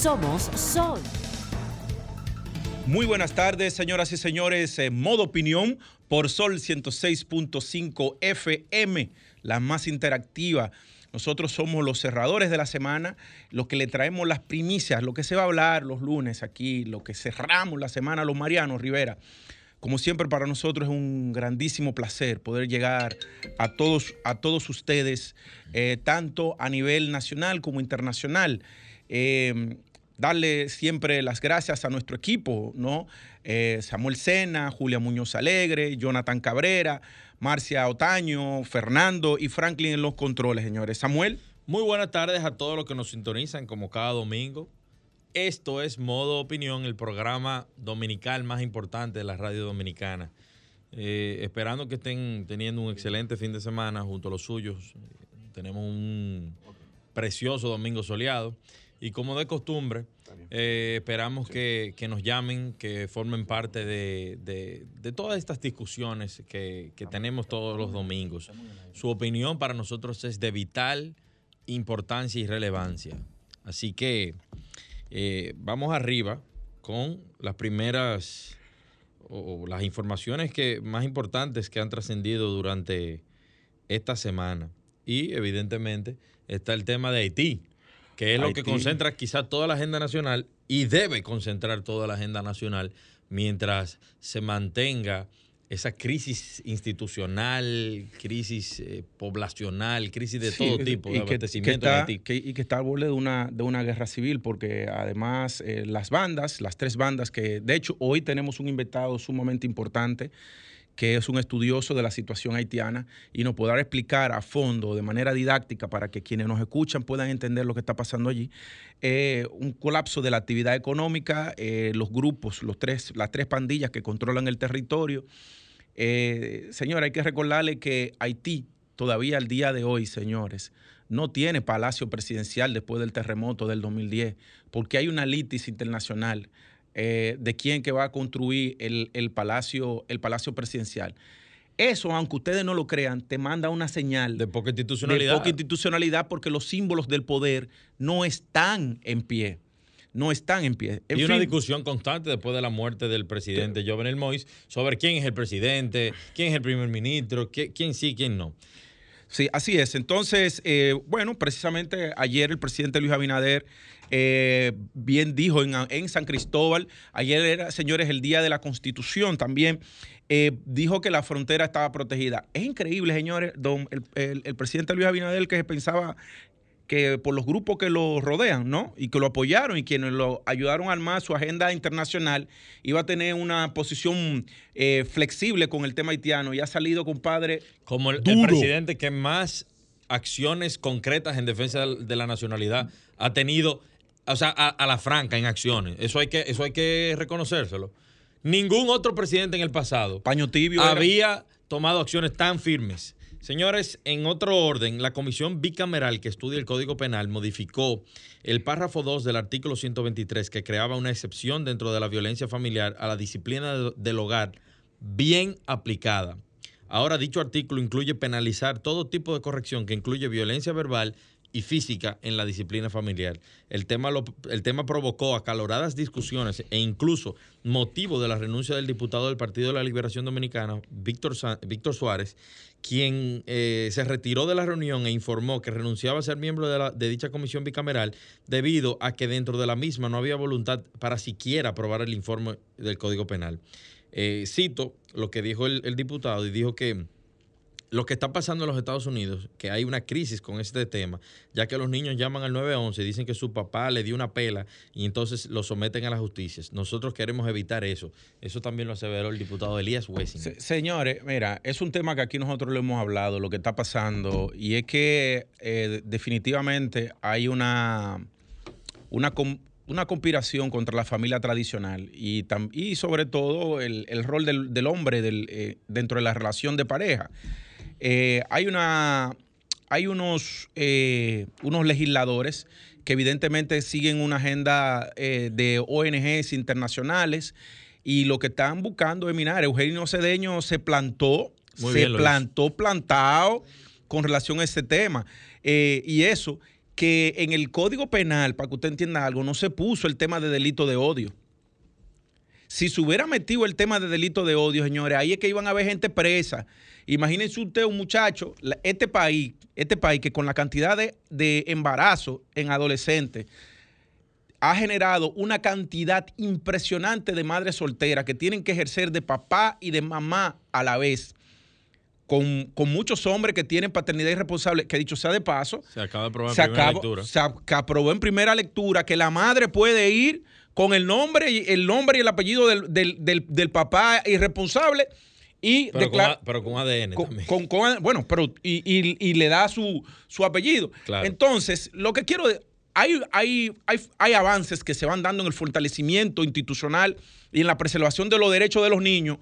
Somos Sol. Muy buenas tardes, señoras y señores. Eh, modo opinión por Sol 106.5 FM, la más interactiva. Nosotros somos los cerradores de la semana, los que le traemos las primicias, lo que se va a hablar los lunes aquí, lo que cerramos la semana los Marianos Rivera. Como siempre para nosotros es un grandísimo placer poder llegar a todos, a todos ustedes, eh, tanto a nivel nacional como internacional. Eh, darle siempre las gracias a nuestro equipo, ¿no? Eh, Samuel Sena, Julia Muñoz Alegre, Jonathan Cabrera, Marcia Otaño, Fernando y Franklin en los controles, señores. Samuel. Muy buenas tardes a todos los que nos sintonizan como cada domingo. Esto es Modo Opinión, el programa dominical más importante de la radio dominicana. Eh, esperando que estén teniendo un excelente fin de semana junto a los suyos. Tenemos un precioso domingo soleado. Y como de costumbre, eh, esperamos que, nos llamen, que formen parte de, todas estas discusiones que, tenemos todos los domingos. Su opinión para nosotros es de vital importancia y relevancia. Así que eh, vamos arriba con las primeras o las informaciones que, más importantes que han trascendido durante esta semana. Y evidentemente está el tema de Haití que es lo que concentra quizá toda la agenda nacional y debe concentrar toda la agenda nacional mientras se mantenga esa crisis institucional, crisis eh, poblacional, crisis de todo tipo de abastecimiento y que está al borde de una, de una guerra civil, porque además eh, las bandas, las tres bandas que, de hecho, hoy tenemos un invitado sumamente importante que es un estudioso de la situación haitiana y nos podrá explicar a fondo, de manera didáctica, para que quienes nos escuchan puedan entender lo que está pasando allí, eh, un colapso de la actividad económica, eh, los grupos, los tres, las tres pandillas que controlan el territorio. Eh, señor, hay que recordarle que Haití, todavía al día de hoy, señores, no tiene palacio presidencial después del terremoto del 2010, porque hay una litis internacional eh, de quién que va a construir el, palacio, el palacio presidencial. Eso, aunque ustedes no lo crean, te manda una señal de poca institucionalidad. De poca institucionalidad porque los símbolos del poder no están en pie. No están en pie. y una discusión constante después de la muerte del presidente Jovenel Moïse sobre quién es el presidente, quién es el primer ministro, quién sí, quién no. Sí, así es. Entonces, eh, bueno, precisamente ayer el presidente Luis Abinader eh, bien dijo en, San Cristóbal, ayer era, señores, el día de la Constitución también, eh, dijo que la frontera estaba protegida. Es increíble, señores, don, el, el, presidente Luis Abinader que pensaba que por los grupos que lo rodean, ¿no? Y que lo apoyaron y quienes lo ayudaron a armar su agenda internacional, iba a tener una posición eh, flexible con el tema haitiano y ha salido, compadre. Como el, el presidente que más acciones concretas en defensa de la nacionalidad ha tenido o sea, a, la franca en acciones. Eso hay que, eso hay que reconocérselo. Ningún otro presidente en el pasado Paño tibio había tomado acciones tan firmes. Señores, en otro orden, la comisión bicameral que estudia el Código Penal modificó el párrafo 2 del artículo 123 que creaba una excepción dentro de la violencia familiar a la disciplina del hogar bien aplicada. Ahora dicho artículo incluye penalizar todo tipo de corrección que incluye violencia verbal y física en la disciplina familiar. El tema, el tema provocó acaloradas discusiones e incluso motivo de la renuncia del diputado del Partido de la Liberación Dominicana, Víctor, Víctor Suárez, quien eh, se retiró de la reunión e informó que renunciaba a ser miembro de, dicha comisión bicameral debido a que dentro de la misma no había voluntad para siquiera aprobar el informe del Código Penal. Eh, cito lo que dijo el diputado y dijo que lo que está pasando en los Estados Unidos, que hay una crisis con este tema, ya que los niños llaman al 911 y dicen que su papá le dio una pela y entonces lo someten a la justicia. Nosotros queremos evitar eso. Eso también lo aseveró el diputado Elías Wessing. señores, mira, es un tema que aquí nosotros le hemos hablado, lo que está pasando, y es que eh, definitivamente hay una una, una conspiración contra la familia tradicional y, y sobre todo el, rol del, hombre eh, dentro de la relación de pareja. Eh, hay una, hay unos, eh, unos legisladores que evidentemente siguen una agenda de ONGs internacionales y lo que están buscando es minar. Eugenio Cedeño se plantó, se plantó plantado con relación a ese tema. y eso que en el Código Penal, para que usted entienda algo, no se puso el tema de delito de odio. Si se hubiera metido el tema de delito de odio, señores, ahí es que iban a haber gente presa. Imagínense usted un muchacho, este país, este país que con la cantidad de, de embarazo en adolescentes ha generado una cantidad impresionante de madres solteras que tienen que ejercer de papá y de mamá a la vez con, muchos hombres que tienen paternidad irresponsable, que dicho sea de paso, se acaba de aprobar en primera lectura. Se aprobó en primera lectura que la madre puede ir con el nombre y el nombre y el apellido del, papá irresponsable y pero, con, ADN también. bueno, pero y, le da su, su apellido. Entonces, lo que quiero hay, hay, hay, hay avances que se van dando en el fortalecimiento institucional y en la preservación de los derechos de los niños,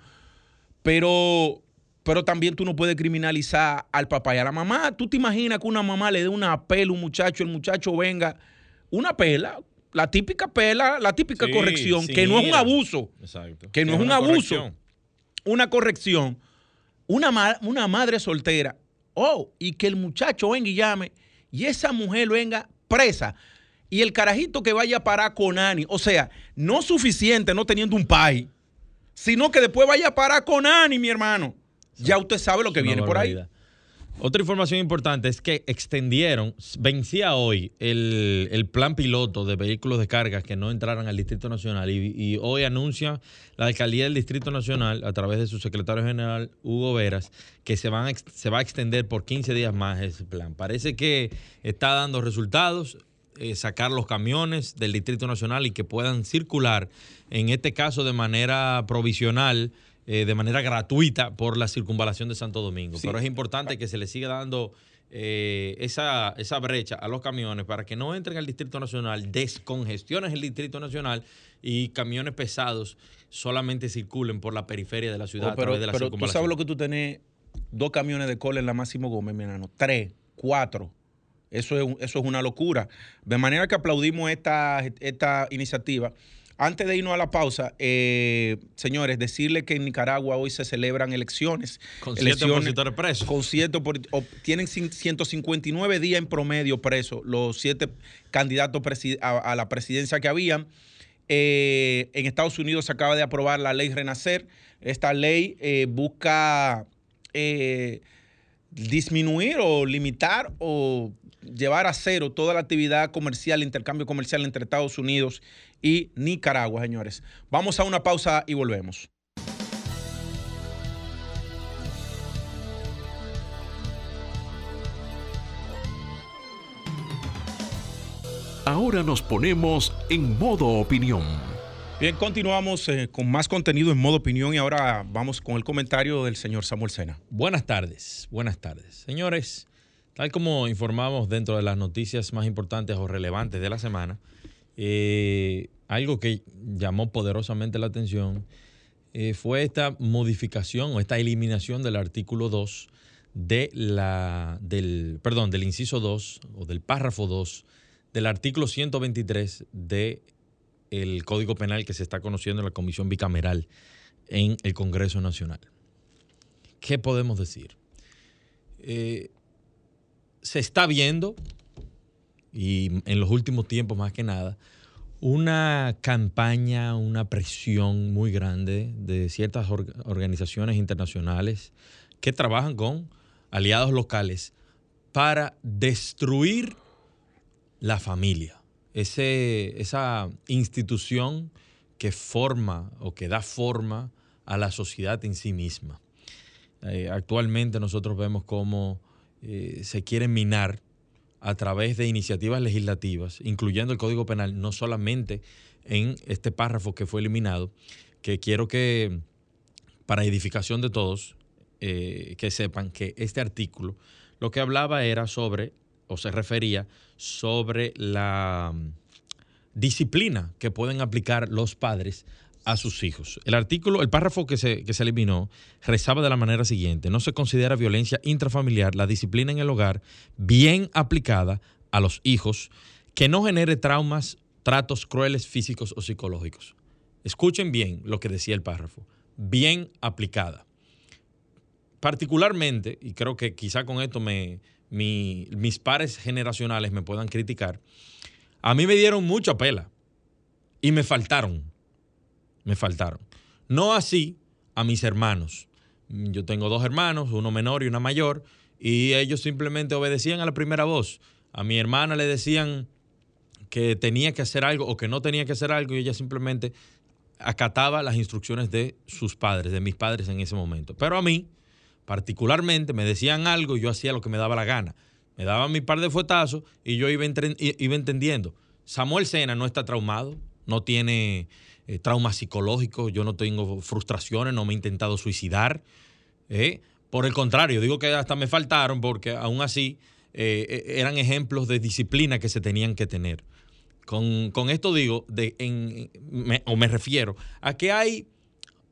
pero pero también tú no puedes criminalizar al papá y a la mamá. ¿Tú te imaginas que una mamá le dé una pela a un muchacho, el muchacho venga, una pela, la típica pela, la típica corrección, que no es un abuso. Exacto. Que no es, un abuso. Una corrección. Una, una madre soltera. Oh, y que el muchacho venga y llame y esa mujer venga presa. Y el carajito que vaya a parar con Ani. O sea, no suficiente no teniendo un pai, sino que después vaya a parar con Ani, mi hermano ya usted sabe lo que viene por ahí. Otra información importante es que extendieron, vencía hoy el, plan piloto de vehículos de carga que no entraran al Distrito Nacional y, hoy anuncia la alcaldía del Distrito Nacional a través de su secretario general Hugo Veras que se, van se va a extender por 15 días más ese plan. Parece que está dando resultados. Eh, sacar los camiones del Distrito Nacional y que puedan circular, en este caso de manera provisional, eh, de manera gratuita por la circunvalación de Santo Domingo. Pero es importante que se le siga dando eh, esa, esa brecha a los camiones para que no entren al Distrito Nacional, descongestiones el Distrito Nacional y camiones pesados solamente circulen por la periferia de la ciudad oh, pero, a de la pero tú sabes lo que tú tenés, dos camiones de cola en la Máximo Gómez, mi hermano, tres, cuatro. Eso es, eso es una locura. De manera que aplaudimos esta, esta iniciativa. Antes de irnos a la pausa, eh, señores, decirle que en Nicaragua hoy se celebran elecciones. Con siete opositores presos. Con siete, tienen 159 días en promedio presos los siete candidatos a, la presidencia que habían. Eh, en Estados Unidos se acaba de aprobar la ley Renacer. Esta ley eh, busca disminuir o limitar o llevar a cero toda la actividad comercial, intercambio comercial entre Estados Unidos y Nicaragua, señores. Vamos a una pausa y volvemos. Ahora nos ponemos en modo opinión. Bien, continuamos eh, con más contenido en modo opinión y ahora vamos con el comentario del señor Samuel Sena. Buenas tardes, buenas tardes. Señores, tal como informamos dentro de las noticias más importantes o relevantes de la semana, eh, algo que llamó poderosamente la atención eh, fue esta modificación o esta eliminación del artículo 2 de la, del, perdón, del inciso 2 o del párrafo 2 del artículo 123 del el Código Penal que se está conociendo en la Comisión Bicameral en el Congreso Nacional. ¿Qué podemos decir? Eh, se está viendo y en los últimos tiempos más que nada, una campaña, una presión muy grande de ciertas organizaciones internacionales que trabajan con aliados locales para destruir la familia, Ese, esa institución que forma o que da forma a la sociedad en sí misma. Eh, actualmente nosotros vemos cómo eh, se quiere minar a través de iniciativas legislativas, incluyendo el Código Penal, no solamente en este párrafo que fue eliminado, que quiero que, para edificación de todos, eh, que sepan que este artículo lo que hablaba era sobre, o se refería sobre la, disciplina que pueden aplicar los padres a sus hijos. El artículo, el párrafo que se, que se eliminó, rezaba de la manera siguiente, no se considera violencia intrafamiliar la disciplina en el hogar bien aplicada a los hijos que no genere traumas, tratos crueles físicos o psicológicos. Escuchen bien lo que decía el párrafo, bien aplicada. Particularmente, y creo que quizá con esto me, mis pares generacionales me puedan criticar, a mí me dieron mucha pela y me faltaron, me faltaron. No así a mis hermanos. Yo tengo dos hermanos, uno menor y una mayor, y ellos simplemente obedecían a la primera voz. A mi hermana le decían que tenía que hacer algo o que no tenía que hacer algo y ella simplemente acataba las instrucciones de sus padres, de mis padres en ese momento. Pero a mí, particularmente, me decían algo y yo hacía lo que me daba la gana. Me daban mi par de fuetazos y yo iba, iba entendiendo. Samuel Sena no está traumado, no tiene eh, traumas psicológicos, yo no tengo frustraciones, no me he intentado suicidar. ¿eh? Por el contrario, digo que hasta me faltaron porque aún así eh, eran ejemplos de disciplina que se tenían que tener. Con, esto digo, de, o me refiero a que hay,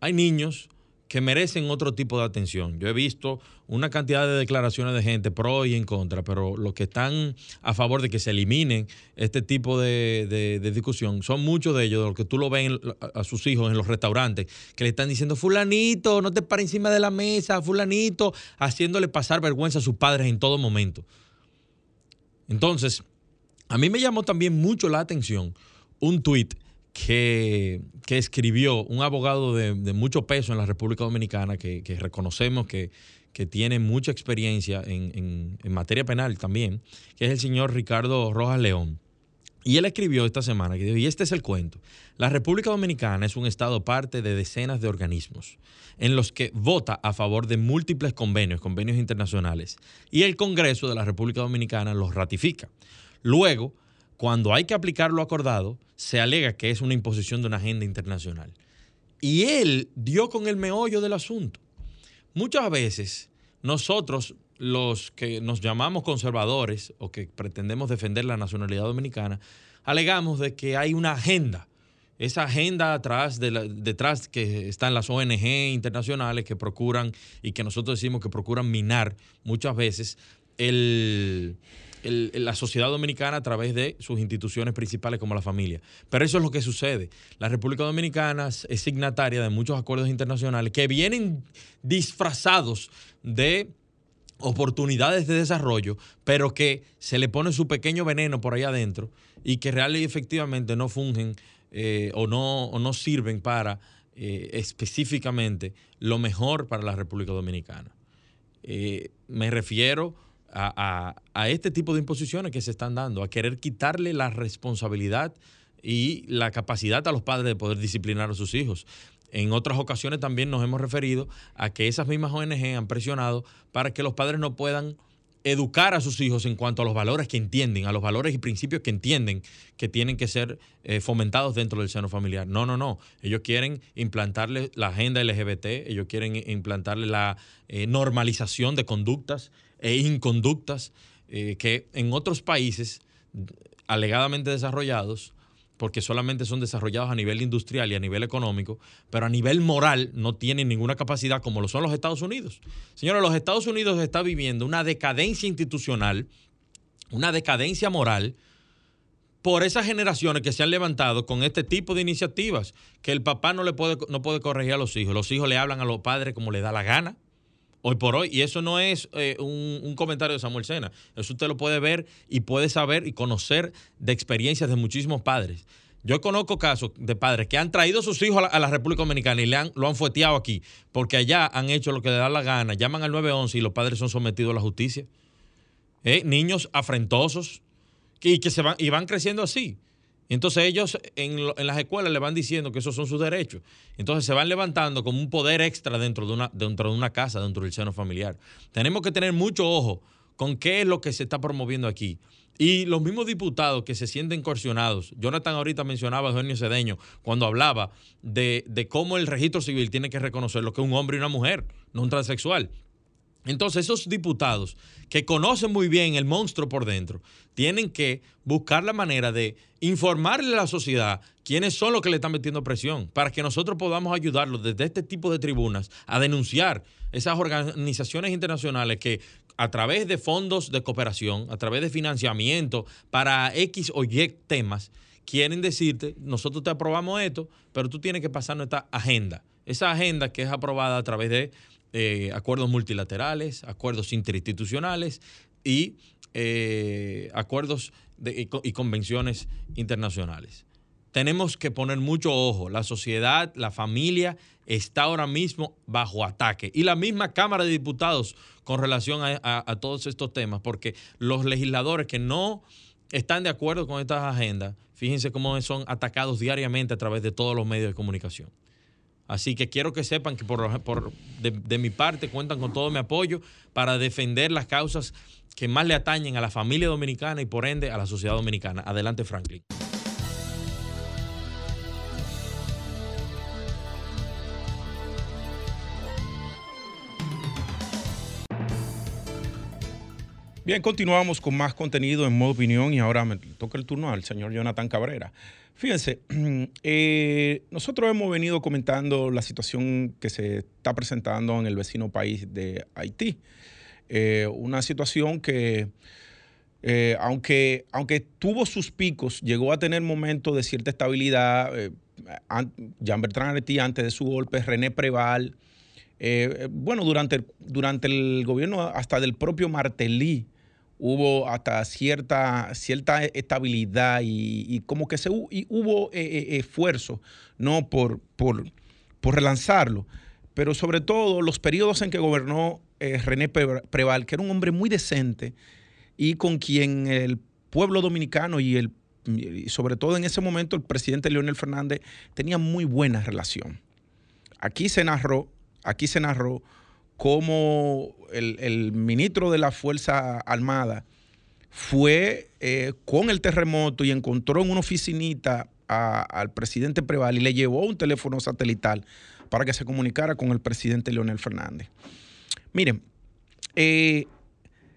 hay niños que merecen otro tipo de atención. Yo he visto una cantidad de declaraciones de gente pro y en contra, pero los que están a favor de que se eliminen este tipo de, discusión son muchos de ellos, de los que tú lo ves a sus hijos en los restaurantes, que le están diciendo, fulanito, no te pares encima de la mesa, fulanito, haciéndole pasar vergüenza a sus padres en todo momento. Entonces, a mí me llamó también mucho la atención un tuit que, escribió un abogado de, mucho peso en la República Dominicana, que, reconocemos que, tiene mucha experiencia en, materia penal también, que es el señor Ricardo Rojas León. Y él escribió esta semana, que y este es el cuento, la República Dominicana es un estado parte de decenas de organismos en los que vota a favor de múltiples convenios, convenios internacionales, y el Congreso de la República Dominicana los ratifica. Luego, cuando hay que aplicar lo acordado, se alega que es una imposición de una agenda internacional. Y él dio con el meollo del asunto. Muchas veces nosotros, los que nos llamamos conservadores o que pretendemos defender la nacionalidad dominicana, alegamos de que hay una agenda. Esa agenda de detrás que están las ONG internacionales que procuran y que nosotros decimos que procuran minar muchas veces el, la sociedad dominicana a través de sus instituciones principales como la familia. Pero eso es lo que sucede. La República Dominicana es signataria de muchos acuerdos internacionales que vienen disfrazados de oportunidades de desarrollo, pero que se le pone su pequeño veneno por ahí adentro y que realmente y efectivamente no fungen eh, o, no, no sirven para eh, específicamente lo mejor para la República Dominicana. Eh, me refiero a, este tipo de imposiciones que se están dando, a querer quitarle la responsabilidad y la capacidad a los padres de poder disciplinar a sus hijos. En otras ocasiones también nos hemos referido a que esas mismas ONG han presionado para que los padres no puedan educar a sus hijos en cuanto a los valores que entienden, a los valores y principios que entienden que tienen que ser eh, fomentados dentro del seno familiar. No, no, no. Ellos quieren implantarle la agenda LGBT, ellos quieren implantarle la eh, normalización de conductas e inconductas eh, que en otros países alegadamente desarrollados, porque solamente son desarrollados a nivel industrial y a nivel económico, pero a nivel moral no tienen ninguna capacidad como lo son los Estados Unidos. Señores, los Estados Unidos está viviendo una decadencia institucional, una decadencia moral, por esas generaciones que se han levantado con este tipo de iniciativas, que el papá no le puede, no puede corregir a los hijos, los hijos le hablan a los padres como le da la gana, hoy por hoy. Y eso no es eh, un, comentario de Samuel Sena. Eso usted lo puede ver y puede saber y conocer de experiencias de muchísimos padres. Yo conozco casos de padres que han traído a sus hijos a la, República Dominicana y le han, lo han fueteado aquí, porque allá han hecho lo que le da la gana, llaman al 911 y los padres son sometidos a la justicia. Eh, niños afrentosos y que se van, y van creciendo así. Entonces ellos en, las escuelas le van diciendo que esos son sus derechos. Entonces se van levantando como un poder extra dentro de una, dentro de una casa, dentro del seno familiar. Tenemos que tener mucho ojo con qué es lo que se está promoviendo aquí. Y los mismos diputados que se sienten coercionados, Jonathan ahorita mencionaba a Eugenio Cedeño cuando hablaba de, de cómo el registro civil tiene que reconocer lo que es un hombre y una mujer, no un transexual. Entonces esos diputados que conocen muy bien el monstruo por dentro, tienen que buscar la manera de informarle a la sociedad quiénes son los que le están metiendo presión, para que nosotros podamos ayudarlos desde este tipo de tribunas a denunciar esas organizaciones internacionales que a través de fondos de cooperación, a través de financiamiento para X o Y temas, quieren decirte, nosotros te aprobamos esto, pero tú tienes que pasar nuestra agenda. Esa agenda que es aprobada a través de eh, acuerdos multilaterales, acuerdos interinstitucionales y eh, acuerdos y, y convenciones internacionales. Tenemos que poner mucho ojo. La sociedad, la familia está ahora mismo bajo ataque. Y la misma Cámara de Diputados con relación a, todos estos temas, porque los legisladores que no están de acuerdo con estas agendas, fíjense cómo son atacados diariamente a través de todos los medios de comunicación. Así que quiero que sepan que por, por de, de, mi parte cuentan con todo mi apoyo para defender las causas que más le atañen a la familia dominicana y por ende a la sociedad dominicana. Adelante, Franklin. Bien, continuamos con más contenido en modo opinión y ahora me toca el turno al señor Jonathan Cabrera. Fíjense, eh, nosotros hemos venido comentando la situación que se está presentando en el vecino país de Haití. Eh, una situación que, eh, aunque, aunque tuvo sus picos, llegó a tener momentos de cierta estabilidad. Jean Bertrand Haití antes de su golpe, René Preval. bueno, durante, durante el gobierno hasta del propio Martelly, hubo hasta cierta, cierta estabilidad y, como que se, hubo eh, eh, esfuerzo ¿no? por, por, relanzarlo. Pero sobre todo los periodos en que gobernó eh, René Preval, que era un hombre muy decente y con quien el pueblo dominicano y el sobre todo en ese momento el presidente Leonel Fernández tenía muy buena relación. Aquí se narró, aquí se narró cómo el, ministro de la Fuerza Armada fue eh, con el terremoto y encontró en una oficinita al presidente Preval y le llevó un teléfono satelital para que se comunicara con el presidente Leonel Fernández. Miren, eh,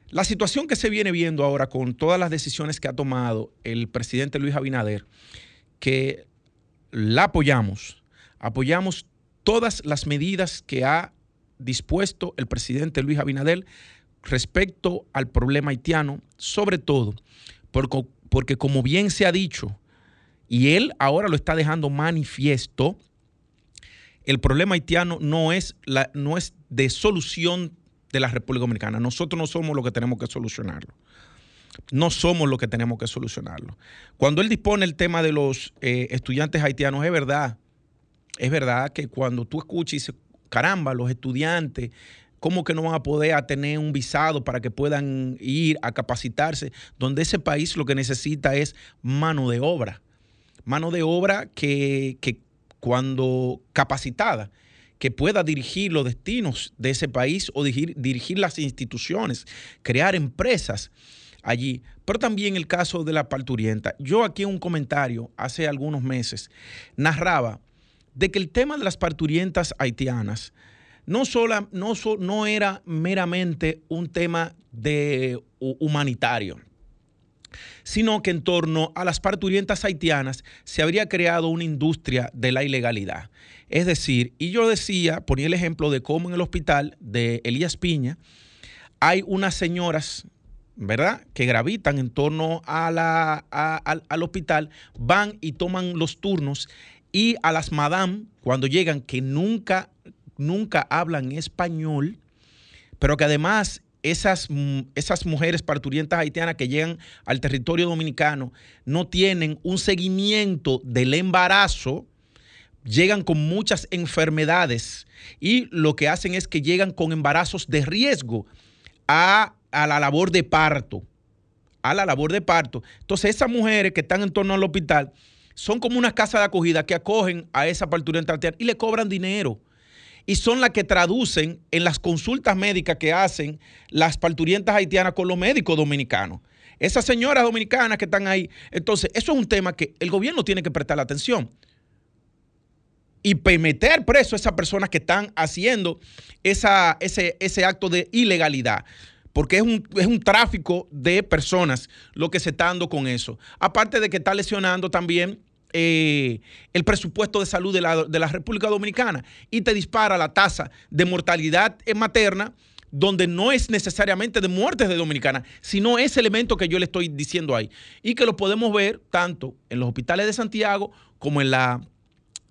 la situación que se viene viendo ahora con todas las decisiones que ha tomado el presidente Luis Abinader, que la apoyamos, apoyamos todas las medidas que ha dispuesto el presidente Luis Abinadel respecto al problema haitiano, sobre todo porque, porque como bien se ha dicho, y él ahora lo está dejando manifiesto, el problema haitiano no es, la, no es de solución de la República Dominicana. Nosotros no somos los que tenemos que solucionarlo. No somos los que tenemos que solucionarlo. Cuando él dispone el tema de los eh, estudiantes haitianos, es verdad, es verdad que cuando tú escuchas y caramba, los estudiantes, ¿cómo que no van a poder tener un visado para que puedan ir a capacitarse? Donde ese país lo que necesita es mano de obra. Mano de obra que, cuando capacitada, que pueda dirigir los destinos de ese país o dirigir, las instituciones, crear empresas allí. Pero también el caso de la parturienta. Yo aquí un comentario hace algunos meses narraba de que el tema de las parturientas haitianas no, no, no era meramente un tema de humanitario, sino que en torno a las parturientas haitianas se habría creado una industria de la ilegalidad. Es decir, y yo decía, ponía el ejemplo de cómo en el hospital de Elías Piña hay unas señoras ¿verdad? Que gravitan en torno a la, al hospital, van y toman los turnos y a las madame, cuando llegan, que nunca, nunca hablan español, pero que además esas, esas mujeres parturientas haitianas que llegan al territorio dominicano no tienen un seguimiento del embarazo, llegan con muchas enfermedades y lo que hacen es que llegan con embarazos de riesgo a, a la labor de parto, a la labor de parto. Entonces esas mujeres que están en torno al hospital, son como una casa de acogida que acogen a esa parturienta haitiana y le cobran dinero. Y son las que traducen en las consultas médicas que hacen las parturientas haitianas con los médicos dominicanos. Esas señoras dominicanas que están ahí. Entonces, eso es un tema que el gobierno tiene que prestar atención. y meter preso a esas personas que están haciendo esa, ese, ese acto de ilegalidad porque es un, es un, tráfico de personas lo que se está dando con eso. Aparte de que está lesionando también eh, el presupuesto de salud de la, de la, República Dominicana y te dispara la tasa de mortalidad materna donde no es necesariamente de muertes de dominicanas, sino ese elemento que yo le estoy diciendo ahí. Y que lo podemos ver tanto en los hospitales de Santiago como en la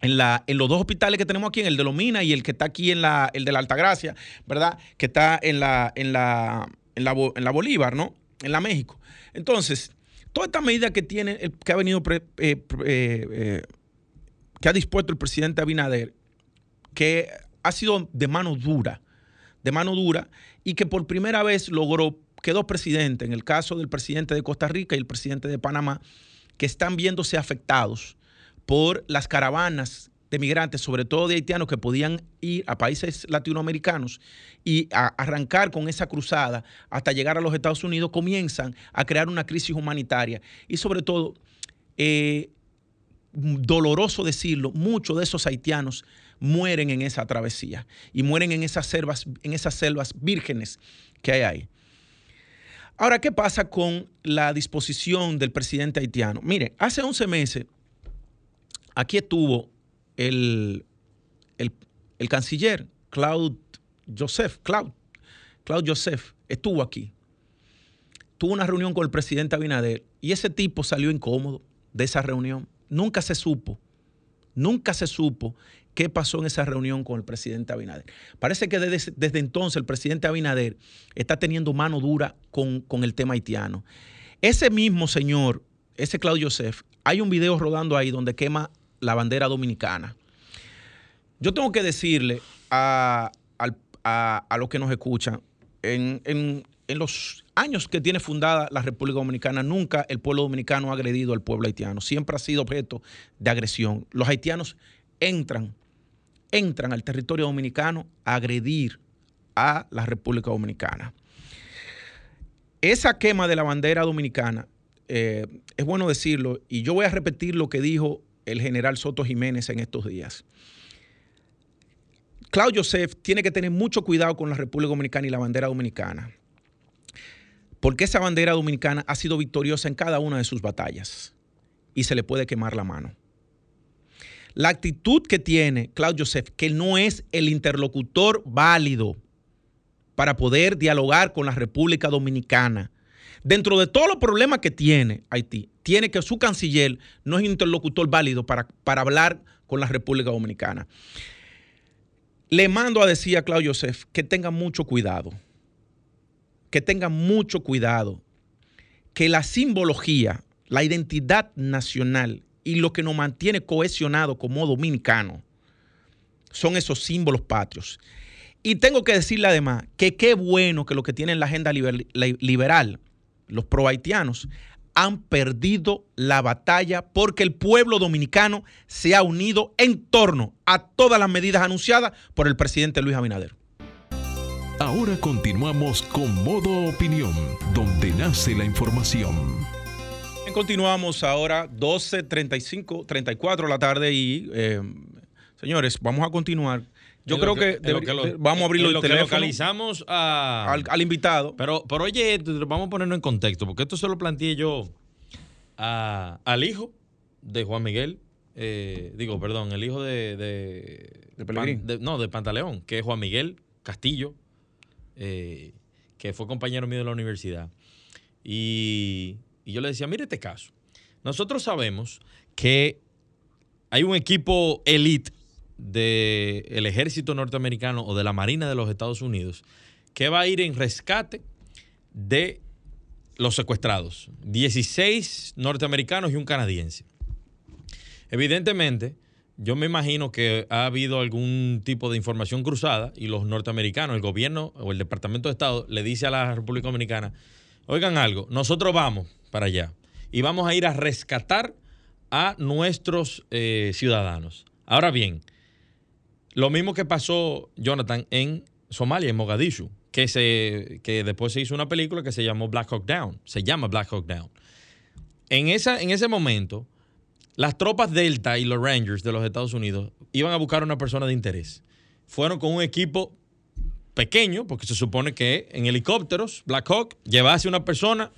en, la, en, los dos hospitales que tenemos aquí, en el de Lomina y el que está aquí en la, el de la Altagracia, ¿verdad? Que está en la, en la, en la, en la Bolívar, ¿no? En la México. Entonces, toda esta medida que tiene, que ha venido, eh, eh, eh, que ha dispuesto el presidente Abinader, que ha sido de mano dura, de mano dura, y que por primera vez logró que dos presidentes, en el caso del presidente de Costa Rica y el presidente de Panamá, que están viéndose afectados por las caravanas de migrantes, sobre todo de haitianos que podían ir a países latinoamericanos y a arrancar con esa cruzada hasta llegar a los Estados Unidos, comienzan a crear una crisis humanitaria. Y sobre todo, eh, doloroso decirlo, muchos de esos haitianos mueren en esa travesía y mueren en esas selvas, en esas selvas vírgenes que hay ahí. Ahora, ¿qué pasa con la disposición del presidente haitiano? Mire, hace 11 meses aquí estuvo el, el, canciller Claude Joseph, Claude, Joseph, estuvo aquí. Tuvo una reunión con el presidente Abinader y ese tipo salió incómodo de esa reunión. Nunca se supo, nunca se supo qué pasó en esa reunión con el presidente Abinader. Parece que desde, desde entonces el presidente Abinader está teniendo mano dura con, con el tema haitiano. Ese mismo señor, ese Claude Joseph, hay un video rodando ahí donde quema la bandera dominicana. Yo tengo que decirle a, los que nos escuchan, en, los años que tiene fundada la República Dominicana, nunca el pueblo dominicano ha agredido al pueblo haitiano, siempre ha sido objeto de agresión. Los haitianos entran, entran al territorio dominicano a agredir a la República Dominicana. Esa quema de la bandera dominicana, eh, es bueno decirlo, y yo voy a repetir lo que dijo el general Soto Jiménez en estos días. Claudio Joseph tiene que tener mucho cuidado con la República Dominicana y la bandera dominicana, porque esa bandera dominicana ha sido victoriosa en cada una de sus batallas y se le puede quemar la mano. La actitud que tiene Claudio Joseph, que no es el interlocutor válido para poder dialogar con la República Dominicana, dentro de todos los problemas que tiene Haití, tiene que su canciller no es interlocutor válido para, para hablar con la República Dominicana. Le mando a decir a Claudio Joseph que tenga mucho cuidado, que tenga mucho cuidado, que la simbología, la identidad nacional y lo que nos mantiene cohesionado como dominicanos son esos símbolos patrios. Y tengo que decirle además que qué bueno que lo que tiene la agenda liberal los pro haitianos, han perdido la batalla porque el pueblo dominicano se ha unido en torno a todas las medidas anunciadas por el presidente Luis Abinader. Ahora continuamos con Modo Opinión, donde nace la información. Continuamos ahora 12, 35, 34 de la tarde y, eh, señores, vamos a continuar yo creo que, vamos a abrir lo que localizamos al, invitado. Pero, pero oye, vamos a ponerlo en contexto, porque esto se lo planteé yo al hijo de Juan Miguel. Eh, digo, perdón, el hijo de. De, no, de Pantaleón, que es Juan Miguel Castillo, eh, que fue compañero mío de la universidad. Y, y yo le decía, mire este caso. Nosotros sabemos que hay un equipo elite del ejército norteamericano o de la Marina de los Estados Unidos que va a ir en rescate de los secuestrados. 16 norteamericanos y un canadiense. Evidentemente, yo me imagino que ha habido algún tipo de información cruzada y los norteamericanos, el gobierno o el Departamento de Estado le dice a la República Dominicana, oigan algo, nosotros vamos para allá y vamos a ir a rescatar a nuestros eh, ciudadanos. Ahora bien, lo mismo que pasó, Jonathan, en Somalia, en Mogadishu, que, se, que después se hizo una película que se llamó Black Hawk Down. Se llama Black Hawk Down. En, esa, en ese momento, las tropas Delta y los Rangers de los Estados Unidos iban a buscar a una persona de interés. Fueron con un equipo pequeño, porque se supone que en helicópteros, Black Hawk, llevase una persona,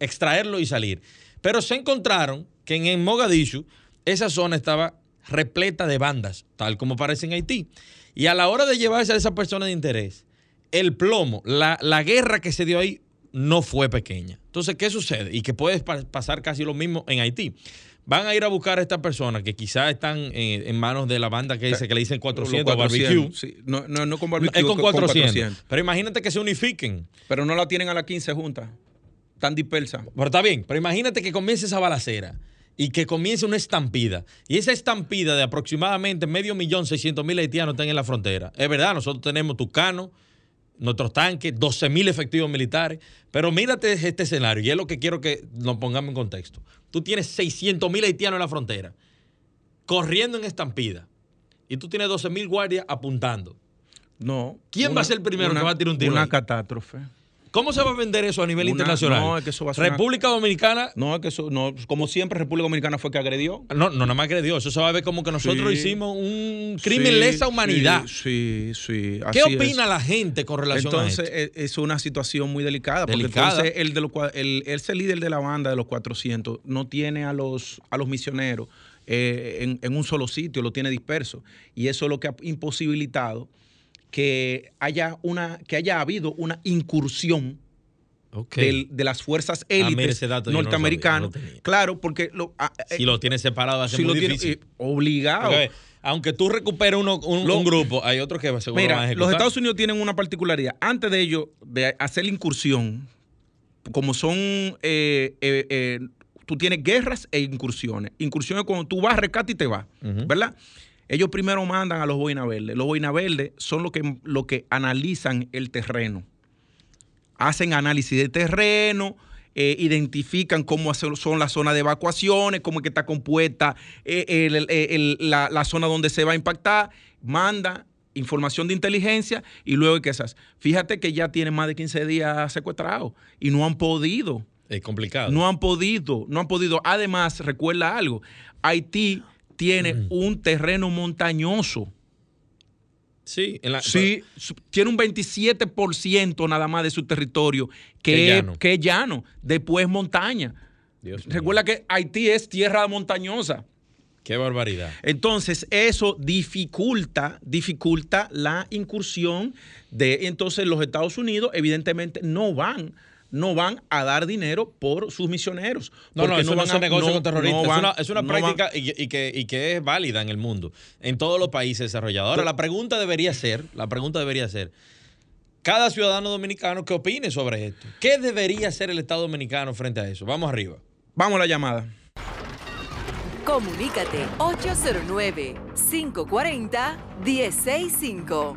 extraerlo y salir. Pero se encontraron que en Mogadishu esa zona estaba repleta de bandas, tal como parece en Haití. Y a la hora de llevarse a esa persona de interés, el plomo, la, la guerra que se dio ahí no fue pequeña. Entonces, ¿qué sucede? Y que puede pasar casi lo mismo en Haití. Van a ir a buscar a estas personas que quizás están eh, en manos de la banda que dice que le dicen 400, barbecue. No, no, no, con barbecue. Es con 400. Pero imagínate que se unifiquen. Pero no la tienen a las 15 juntas. Tan dispersa. Pero está bien. Pero imagínate que comience esa balacera y que comience una estampida. Y esa estampida de aproximadamente medio millón, seiscientos mil haitianos están en la frontera. Es verdad, nosotros tenemos Tucano, nuestros tanques, 12 mil efectivos militares. Pero mírate este escenario, y es lo que quiero que nos pongamos en contexto. Tú tienes 600 mil haitianos en la frontera, corriendo en estampida, y tú tienes 12 mil guardias apuntando. No. ¿Quién va a ser el primero que va a tirar un tiro? Una catástrofe. ¿Cómo se va a vender eso a nivel internacional? No, es que eso va a ser República Dominicana. No, es que eso, no, como siempre, República Dominicana fue que agredió. No, no nada más agredió. Eso se va a ver como que nosotros hicimos un crimen lesa humanidad. Sí, sí. ¿Qué opina la gente con relación a esto? Entonces, es una situación muy delicada. Porque entonces el de los, el, ese líder de la banda de los 400 no tiene a los, a los misioneros eh, en, en un solo sitio, lo tiene disperso. Y eso es lo que ha imposibilitado que haya una, que haya habido una incursión de las fuerzas ah, élites norteamericanas. claro, porque lo, ah, si lo tienes separado hace si muy lo difícil. Eh, obligado. aunque tú recuperes uno, un, grupo, hay otros que seguro mira, van a Los Estados Unidos tienen una particularidad. Antes de ello, de hacer la incursión, como son eh, eh, tú tienes guerras e incursiones. Incursiones cuando tú vas, rescate y te vas, ¿verdad? Ellos primero mandan a los boina verdes. Los boina verdes son los que, lo que analizan el terreno. Hacen análisis de terreno, eh, identifican cómo son las zonas de evacuaciones, cómo es que está compuesta eh, la, zona donde se va a impactar, manda información de inteligencia y luego que esas. Fíjate que ya tienen más de 15 días secuestrados y no han podido. Es complicado. No han podido, no han podido. Además, recuerda algo, Haití tiene un terreno montañoso. Sí, sí tiene un 27% nada más de su territorio que, es, llano. después montaña. Recuerda que Haití es tierra montañosa. Qué barbaridad. Entonces, eso dificulta, dificulta la incursión de entonces los Estados Unidos, evidentemente, no van no van a dar dinero por sus misioneros. No, no, eso no, van negocio con terroristas. es una, práctica y, que, es válida en el mundo, en todos los países desarrollados. Ahora, la pregunta debería ser, la pregunta debería ser, cada ciudadano dominicano que opine sobre esto. ¿Qué debería hacer el Estado dominicano frente a eso? Vamos arriba. Vamos a la llamada. Comunícate 809 540 165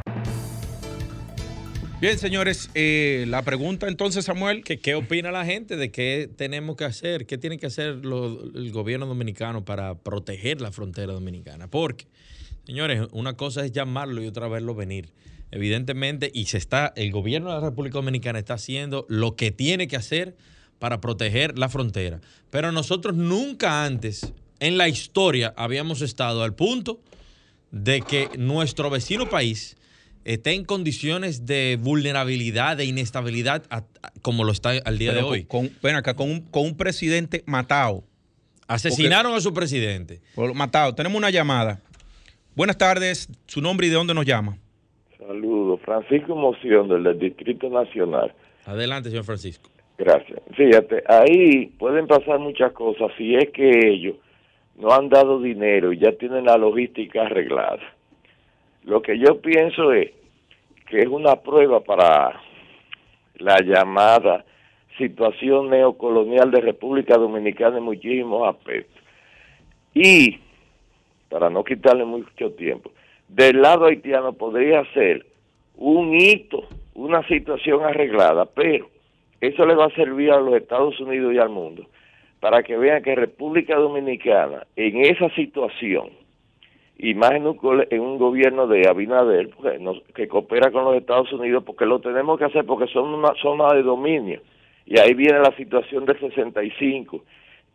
Bien, señores, eh, la pregunta entonces, Samuel. ¿Qué, ¿Qué, opina la gente de qué tenemos que hacer? ¿Qué tiene que hacer el gobierno dominicano para proteger la frontera dominicana? Porque, señores, una cosa es llamarlo y otra verlo venir. Evidentemente, y se está, el gobierno de la República Dominicana está haciendo lo que tiene que hacer para proteger la frontera. Pero nosotros nunca antes en la historia habíamos estado al punto de que nuestro vecino país esté en condiciones de vulnerabilidad, de inestabilidad, como lo está al día de hoy. Con, ven acá, con un, con un presidente matado. Asesinaron a su presidente. Matado. Tenemos una llamada. Buenas tardes. ¿Su nombre y de dónde nos llama? Saludos. Francisco Moción, del Distrito Nacional. Adelante, señor Francisco. Gracias. Fíjate, ahí pueden pasar muchas cosas si es que ellos no han dado dinero y ya tienen la logística arreglada lo que yo pienso es que es una prueba para la llamada situación neocolonial de República Dominicana en muchísimos aspectos. Y, para no quitarle mucho tiempo, del lado haitiano podría ser un hito, una situación arreglada, pero eso le va a servir a los Estados Unidos y al mundo para que vean que República Dominicana en esa situación y más en un, en un gobierno de Abinader que coopera con los Estados Unidos porque lo tenemos que hacer porque son una zona de dominio. Y ahí viene la situación del 65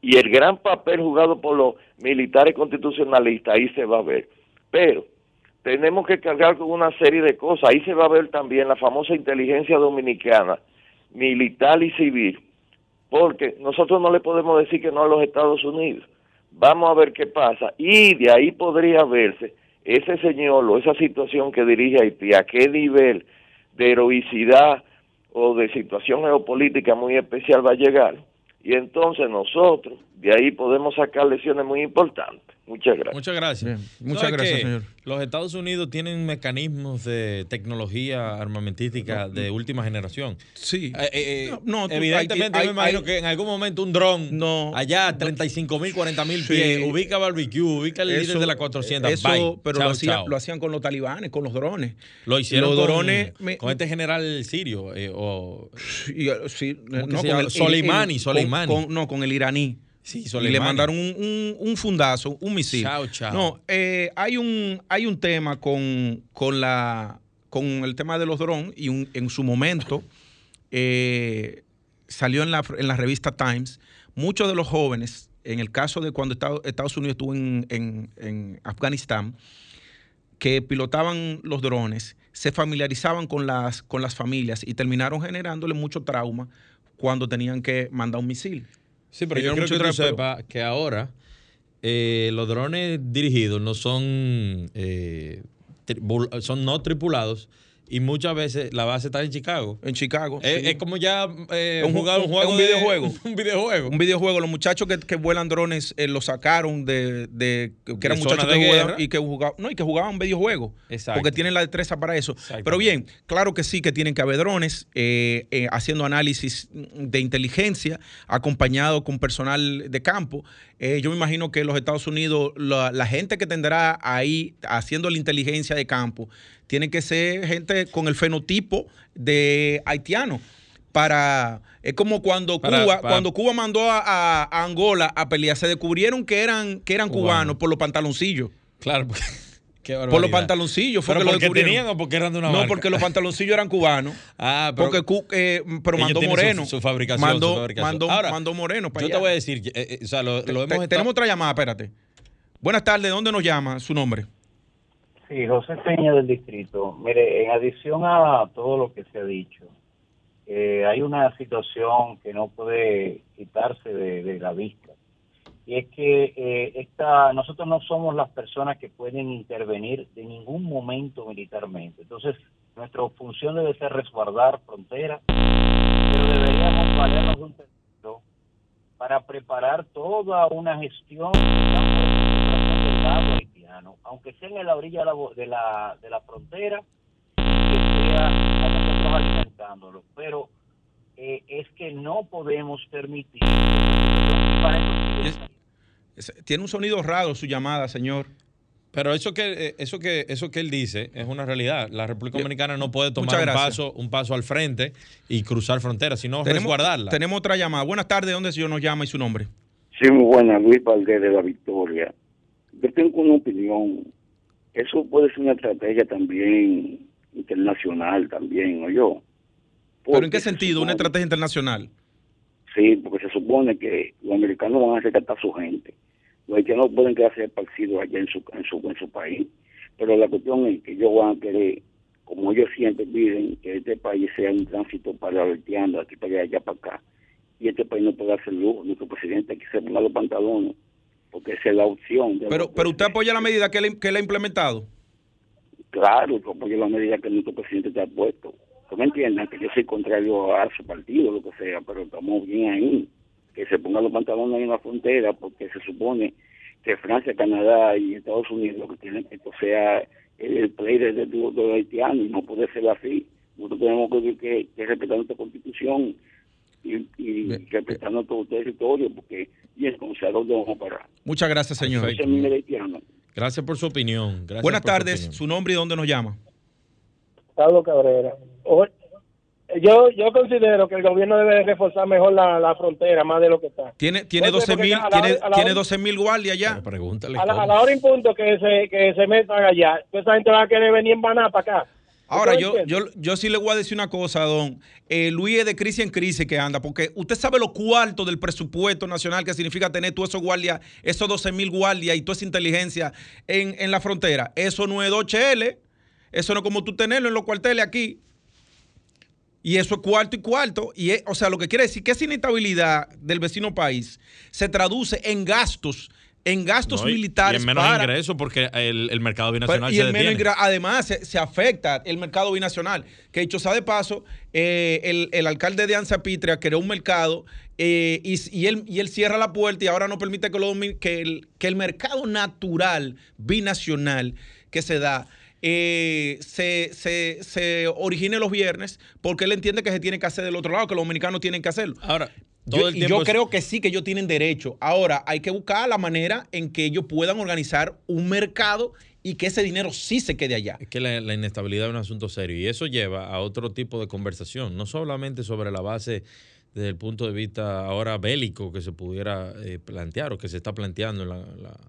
y el gran papel jugado por los militares constitucionalistas ahí se va a ver. Pero tenemos que cargar con una serie de cosas. Ahí se va a ver también la famosa inteligencia dominicana militar y civil porque nosotros no le podemos decir que no a los Estados Unidos. Vamos a ver qué pasa. Y de ahí podría verse ese señor o esa situación que dirige Haití, a qué nivel de heroicidad o de situación geopolítica muy especial va a llegar. Y entonces nosotros de ahí podemos sacar lesiones muy importantes. Muchas gracias. Muchas gracias. Muchas gracias, señor. Los Estados Unidos tienen mecanismos de tecnología armamentística de última generación. Sí. Eh, eh, no, evidentemente, me imagino que en algún momento un dron allá, 35 mil, 40 mil pies, ubica barbecue, ubica el líder de la 400. Eso, pero lo, hacían con los talibanes, con los drones. Lo hicieron con, drones, con este general sirio. Eh, o, sí, no, con el, Soleimani, Soleimani. no, con el iraní. Sí, y le mandaron un, un, fundazo, un misil. Chao, chao. No, eh, hay, un, hay un tema con, con, la, con el tema de los drones y en su momento eh, salió en la, en la revista Times. Muchos de los jóvenes, en el caso de cuando Estados Unidos estuvo en, en Afganistán, que pilotaban los drones, se familiarizaban con las, con las familias y terminaron generándole mucho trauma cuando tenían que mandar un misil. Sí, pero yo creo que tú sepas que ahora eh, los drones dirigidos no son, eh, son no tripulados y muchas veces la base está en Chicago. En Chicago. Es, como ya eh, un, jugar un, juego. Un videojuego. un videojuego. Un videojuego. Los muchachos que, vuelan drones eh, lo sacaron de, de que eran muchachos de guerra y que jugaban, no, y que jugaban videojuegos. Exacto. Porque tienen la destreza para eso. Pero bien, claro que sí que tienen que haber drones eh, haciendo análisis de inteligencia, acompañado con personal de campo. yo me imagino que los Estados Unidos, la gente que tendrá ahí haciendo la inteligencia de campo, tiene que ser gente con el fenotipo de haitiano. Para, es como cuando Cuba, cuando Cuba mandó a, Angola a pelear, se descubrieron que eran, que eran cubanos por los pantaloncillos. Claro, por los pantaloncillos fue ¿Pero que lo tenían o porque eran de una No, porque los pantaloncillos eran cubanos. ah, pero, porque, eh, pero mandó Moreno. Su, fabricación, mandó, Mandó, Moreno para Yo te voy a decir, eh, eh, o sea, lo, hemos Tenemos otra llamada, espérate. Buenas tardes, ¿dónde nos llama su nombre? Sí, José Peña del distrito. Mire, en adición a todo lo que se ha dicho, eh, hay una situación que no puede quitarse de, la vista. Y es que eh, esta, nosotros no somos las personas que pueden intervenir de ningún momento militarmente. Entonces, nuestra función debe ser resguardar fronteras, pero deberíamos valernos de un tercero para preparar toda una gestión del aunque sea en la orilla de la, de la, frontera, que sea a nosotros alimentándolo. Pero eh, es que no podemos permitir. Tiene un sonido raro su llamada, señor. Pero eso que, eh, eso que, eso que él dice es una realidad. La República Dominicana no puede tomar un paso, un paso al frente y cruzar fronteras, sino resguardarla. Tenemos otra llamada. Buenas tardes, ¿dónde se nos llama y su nombre? Sí, muy buena, Luis Valdés de la Victoria yo tengo una opinión. Eso puede ser una estrategia también internacional, también, ¿o yo? ¿Pero en qué sentido? ¿Una estrategia internacional? Sí, porque se supone que los americanos van a rescatar a su gente. Los haitianos pueden quedarse esparcidos allá en su, en su, en su país. Pero la cuestión es que ellos van a querer, como ellos siempre piden, que este país sea un tránsito para los haitianos, aquí para allá, allá para acá. Y este país no puede hacer lujo. Nuestro presidente aquí se ponga los pantalones porque esa es la opción. pero, pero usted apoya la medida que él, que ha implementado. Claro, yo apoyo la medida que nuestro presidente te ha puesto. No me entiendan que yo soy contrario a su partido, lo que sea, pero estamos bien ahí. Que se pongan los pantalones en la frontera, porque se supone que Francia, Canadá y Estados Unidos lo que tienen que esto sea el play de, de, los haitianos y no puede ser así. Nosotros tenemos que, que respetar nuestra constitución y, y respetando todo el territorio, porque y el dónde vamos a parar. Muchas gracias, señor. Gracias por su opinión. Buenas tardes, su, nombre y dónde nos llama. Pablo Cabrera. yo, yo considero que el gobierno debe reforzar mejor la, la frontera, más de lo que está. Tiene, tiene Porque- 12 mil, tiene, tiene hora- 12 mil guardias ya. Pregúntale. A la, a la hora en punto que se, que se metan allá, esa gente va a querer venir en baná para acá. Ahora, ¿Usted yo, yo, yo sí le voy a decir una cosa, don. Eh, Luis es de crisis en crisis que anda, porque usted sabe lo cuarto del presupuesto nacional que significa tener todos esos guardias, esos 12 mil guardias y toda esa inteligencia en, en la frontera. Eso no es 2HL, eso no es como tú tenerlo en los cuarteles aquí. Y eso es cuarto y cuarto. Y es- o sea, lo que quiere decir que esa inestabilidad del vecino país se traduce en gastos, en gastos No, y- militares Y en menos para, ingresos porque el, el mercado pero- binacional y se el menos además se, se afecta el mercado binacional. Que dicho sea de paso, eh, el, el alcalde de Anzapitria creó un mercado eh, y, y él, y él cierra la puerta y ahora no permite que, lo que, el, que el mercado natural binacional que se da eh, se, se, se origine los viernes porque él entiende que se tiene que hacer del otro lado, que los dominicanos tienen que hacerlo. Ahora, todo Yo, el y tiempo yo es- creo que sí, que ellos tienen derecho. Ahora, hay que buscar la manera en que ellos puedan organizar un mercado y que ese dinero sí se quede allá. Es que la, la inestabilidad es un asunto serio y eso lleva a otro tipo de conversación, no solamente sobre la base desde el punto de vista ahora bélico que se pudiera eh, plantear o que se está planteando en, la- la-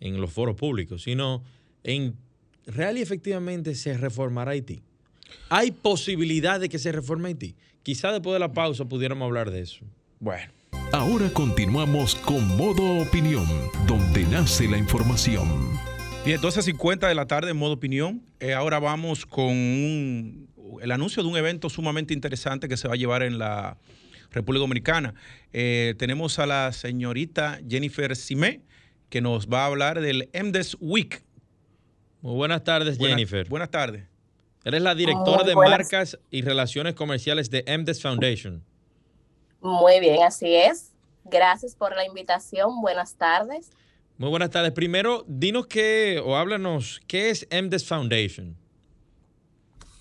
en los foros públicos, sino en real y efectivamente se reformará Haití. Hay posibilidad de que se reforme Haití. Quizá después de la pausa pudiéramos hablar de eso. Bueno. Ahora continuamos con Modo Opinión, donde nace la información. Bien, 12.50 de la tarde en modo opinión. Eh, ahora vamos con un- el anuncio de un evento sumamente interesante que se va a llevar en la República Dominicana. Eh, tenemos a la señorita Jennifer Simé, que nos va a hablar del MDES Week. Muy buenas tardes, Buenas- Jennifer. Buenas tardes. Eres la directora Muy de buenas. marcas y relaciones comerciales de MDES Foundation. Muy bien, así es. Gracias por la invitación. Buenas tardes. Muy buenas tardes. Primero, dinos qué, o háblanos, ¿qué es MDES Foundation?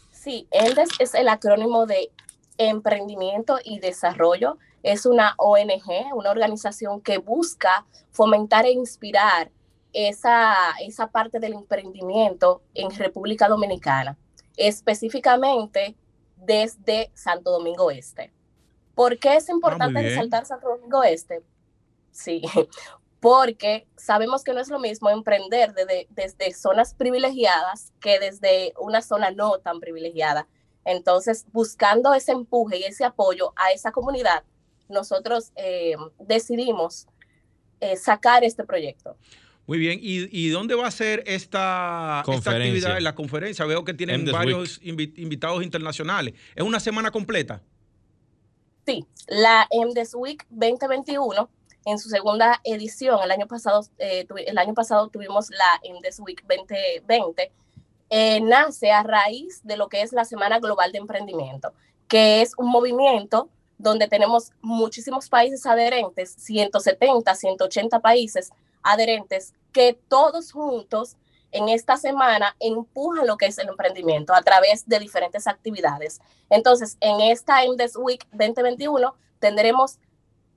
Sí, ELDES es el acrónimo de Emprendimiento y Desarrollo. Es una ONG, una organización que busca fomentar e inspirar esa, esa parte del emprendimiento en República Dominicana, específicamente desde Santo Domingo Este. ¿Por qué es importante resaltar Santo Domingo Este? Sí, porque sabemos que no es lo mismo emprender desde, desde zonas privilegiadas que desde una zona no tan privilegiada. Entonces, buscando ese empuje y ese apoyo a esa comunidad, nosotros eh, decidimos eh, sacar este proyecto. Muy bien. ¿Y, y dónde va a ser esta, esta Conferencia. actividad, la conferencia? Veo que tienen varios invi- invitados internacionales. ¿Es una semana completa? Sí, la MDES Week 2021, en su segunda edición, el año pasado, eh, el año pasado tuvimos la MDES Week 2020, eh, nace a raíz de lo que es la Semana Global de Emprendimiento, que es un movimiento donde tenemos muchísimos países adherentes, 170, 180 países adherentes, que todos juntos en esta semana empujan lo que es el emprendimiento a través de diferentes actividades. Entonces, en esta MDES Week 2021 tendremos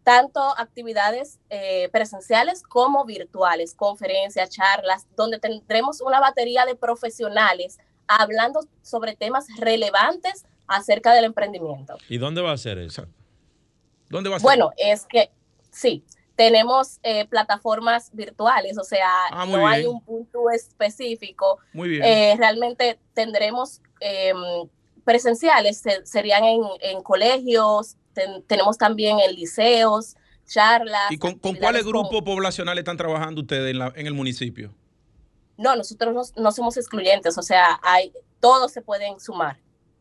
tanto actividades eh, presenciales como virtuales, conferencias, charlas, donde tendremos una batería de profesionales hablando sobre temas relevantes acerca del emprendimiento. ¿Y dónde va a ser eso? ¿Dónde va a ser? Bueno, es que sí, tenemos eh, plataformas virtuales, o sea, Ah, no hay un punto específico. Muy bien. Eh, realmente tendremos eh, presenciales, se- serían en, en colegios, ten- tenemos también en liceos, charlas. ¿Y con, con cuáles grupos poblacionales están trabajando ustedes en, la- en el municipio? No, nosotros no, no somos excluyentes, o sea, hay, todos se pueden sumar.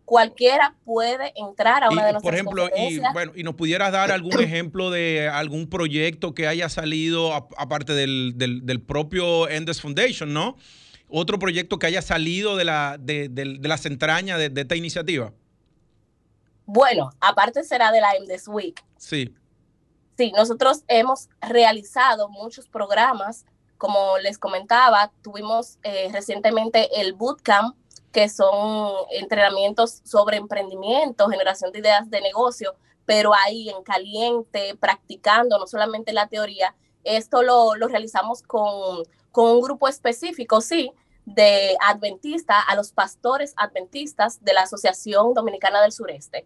Cualquiera puede entrar a una Y, de nuestras por ejemplo, y bueno, y nos pudieras dar algún ejemplo de algún proyecto que haya salido aparte del, del- del propio Endes Foundation, ¿no? Otro proyecto que haya salido de la de, de las entrañas de, de esta iniciativa. Bueno, aparte será de la MDES Week. Sí. Sí, nosotros hemos realizado muchos programas, como les comentaba, tuvimos eh, recientemente el Bootcamp, que son entrenamientos sobre emprendimiento, generación de ideas de negocio, pero ahí en caliente, practicando, no solamente la teoría. Esto lo, lo realizamos con, con un grupo específico, sí, de adventista a los pastores adventistas de la Asociación Dominicana del Sureste.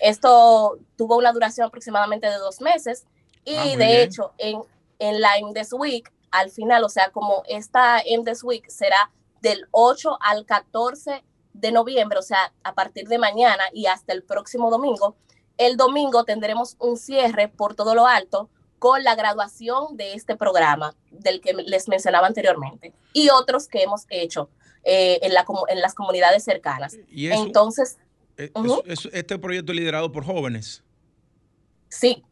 Esto tuvo una duración aproximadamente de dos meses y Ah, de bien. hecho en, en la MDES Week, al final, o sea, como esta MDES Week será del 8 al 14 de noviembre, o sea, a partir de mañana y hasta el próximo domingo, el domingo tendremos un cierre por todo lo alto con la graduación de este programa del que les mencionaba anteriormente y otros que hemos hecho eh, en, la, comu- en las comunidades cercanas. Y eso- Entonces, Eh, Ujú. es- es- este proyecto es liderado por jóvenes. sí,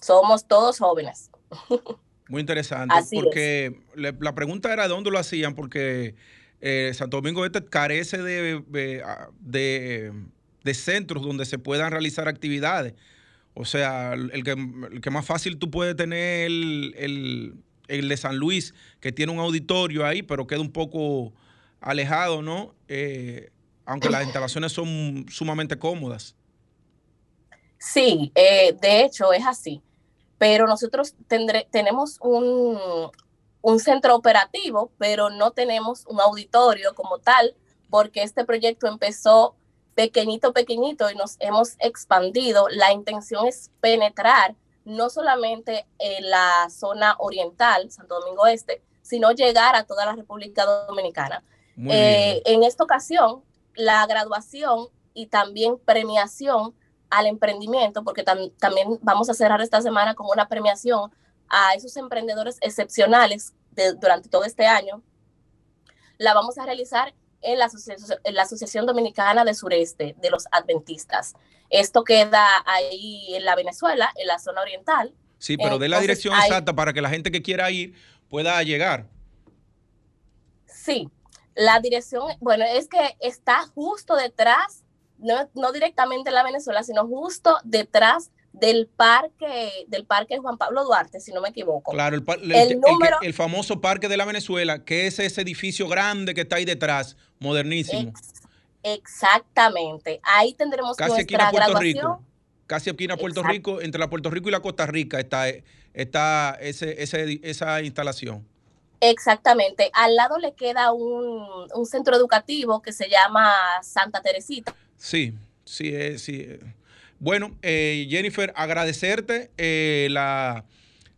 somos todos jóvenes. Muy interesante. Así porque le- la pregunta era de dónde lo hacían, porque eh, Santo Domingo Este carece de, de, ah, de- de centros donde se puedan realizar actividades. O sea, el que, el que más fácil tú puedes tener el, el, el de San Luis, que tiene un auditorio ahí, pero queda un poco alejado, ¿no? Eh, aunque las instalaciones son sumamente cómodas. Sí, eh, de hecho es así, pero nosotros tendré, tenemos un, un centro operativo, pero no tenemos un auditorio como tal, porque este proyecto empezó pequeñito, pequeñito y nos hemos expandido. La intención es penetrar no solamente en la zona oriental, Santo Domingo Este, sino llegar a toda la República Dominicana. Eh, en esta ocasión, la graduación y también premiación al emprendimiento, porque tam- también vamos a cerrar esta semana con una premiación a esos emprendedores excepcionales de- durante todo este año, la vamos a realizar en la, Asociación, en la Asociación Dominicana de Sureste de los Adventistas. Esto queda ahí en la Venezuela, en la zona oriental. Sí, pero de la dirección hay- exacta para que la gente que quiera ir pueda llegar. Sí, la dirección, bueno, es que está justo detrás, no, no directamente en la Venezuela, sino justo detrás del parque, del parque Juan Pablo Duarte, si no me equivoco. Claro, el, el- El número- el famoso Parque de la Venezuela, que es ese edificio grande que está ahí detrás, modernísimo, Exactamente. Ahí tendremos casi nuestra Puerto graduación. Rico. Casi esquina Puerto Exacto. Rico, entre la Puerto Rico y la Costa Rica está, está ese, ese esa instalación. Exactamente. Al lado le queda un, un centro educativo que se llama Santa Teresita. Sí, sí, eh, sí. eh. Bueno, eh, Jennifer, agradecerte eh, la,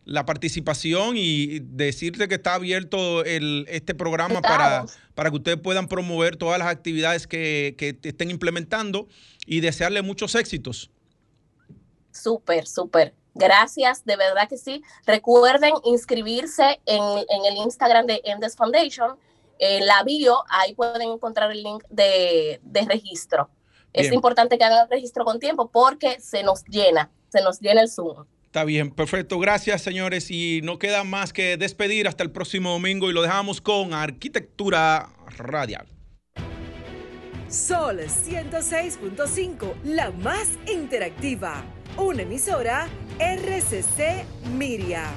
la participación y decirte que está abierto el, este programa para, para que ustedes puedan promover todas las actividades que, que estén implementando y desearle muchos éxitos. Súper, súper. Gracias, de verdad que sí. Recuerden inscribirse en, en el Instagram de Endes Foundation. En la bio, ahí pueden encontrar el link de, de registro. Es importante que hagan el registro con tiempo porque se nos llena, se nos llena el Zoom. Está bien, perfecto. Gracias, señores. Y no queda más que despedir hasta el próximo domingo y lo dejamos con Arquitectura Radial. Sol 106.5, la más interactiva. Una emisora RCC Miria.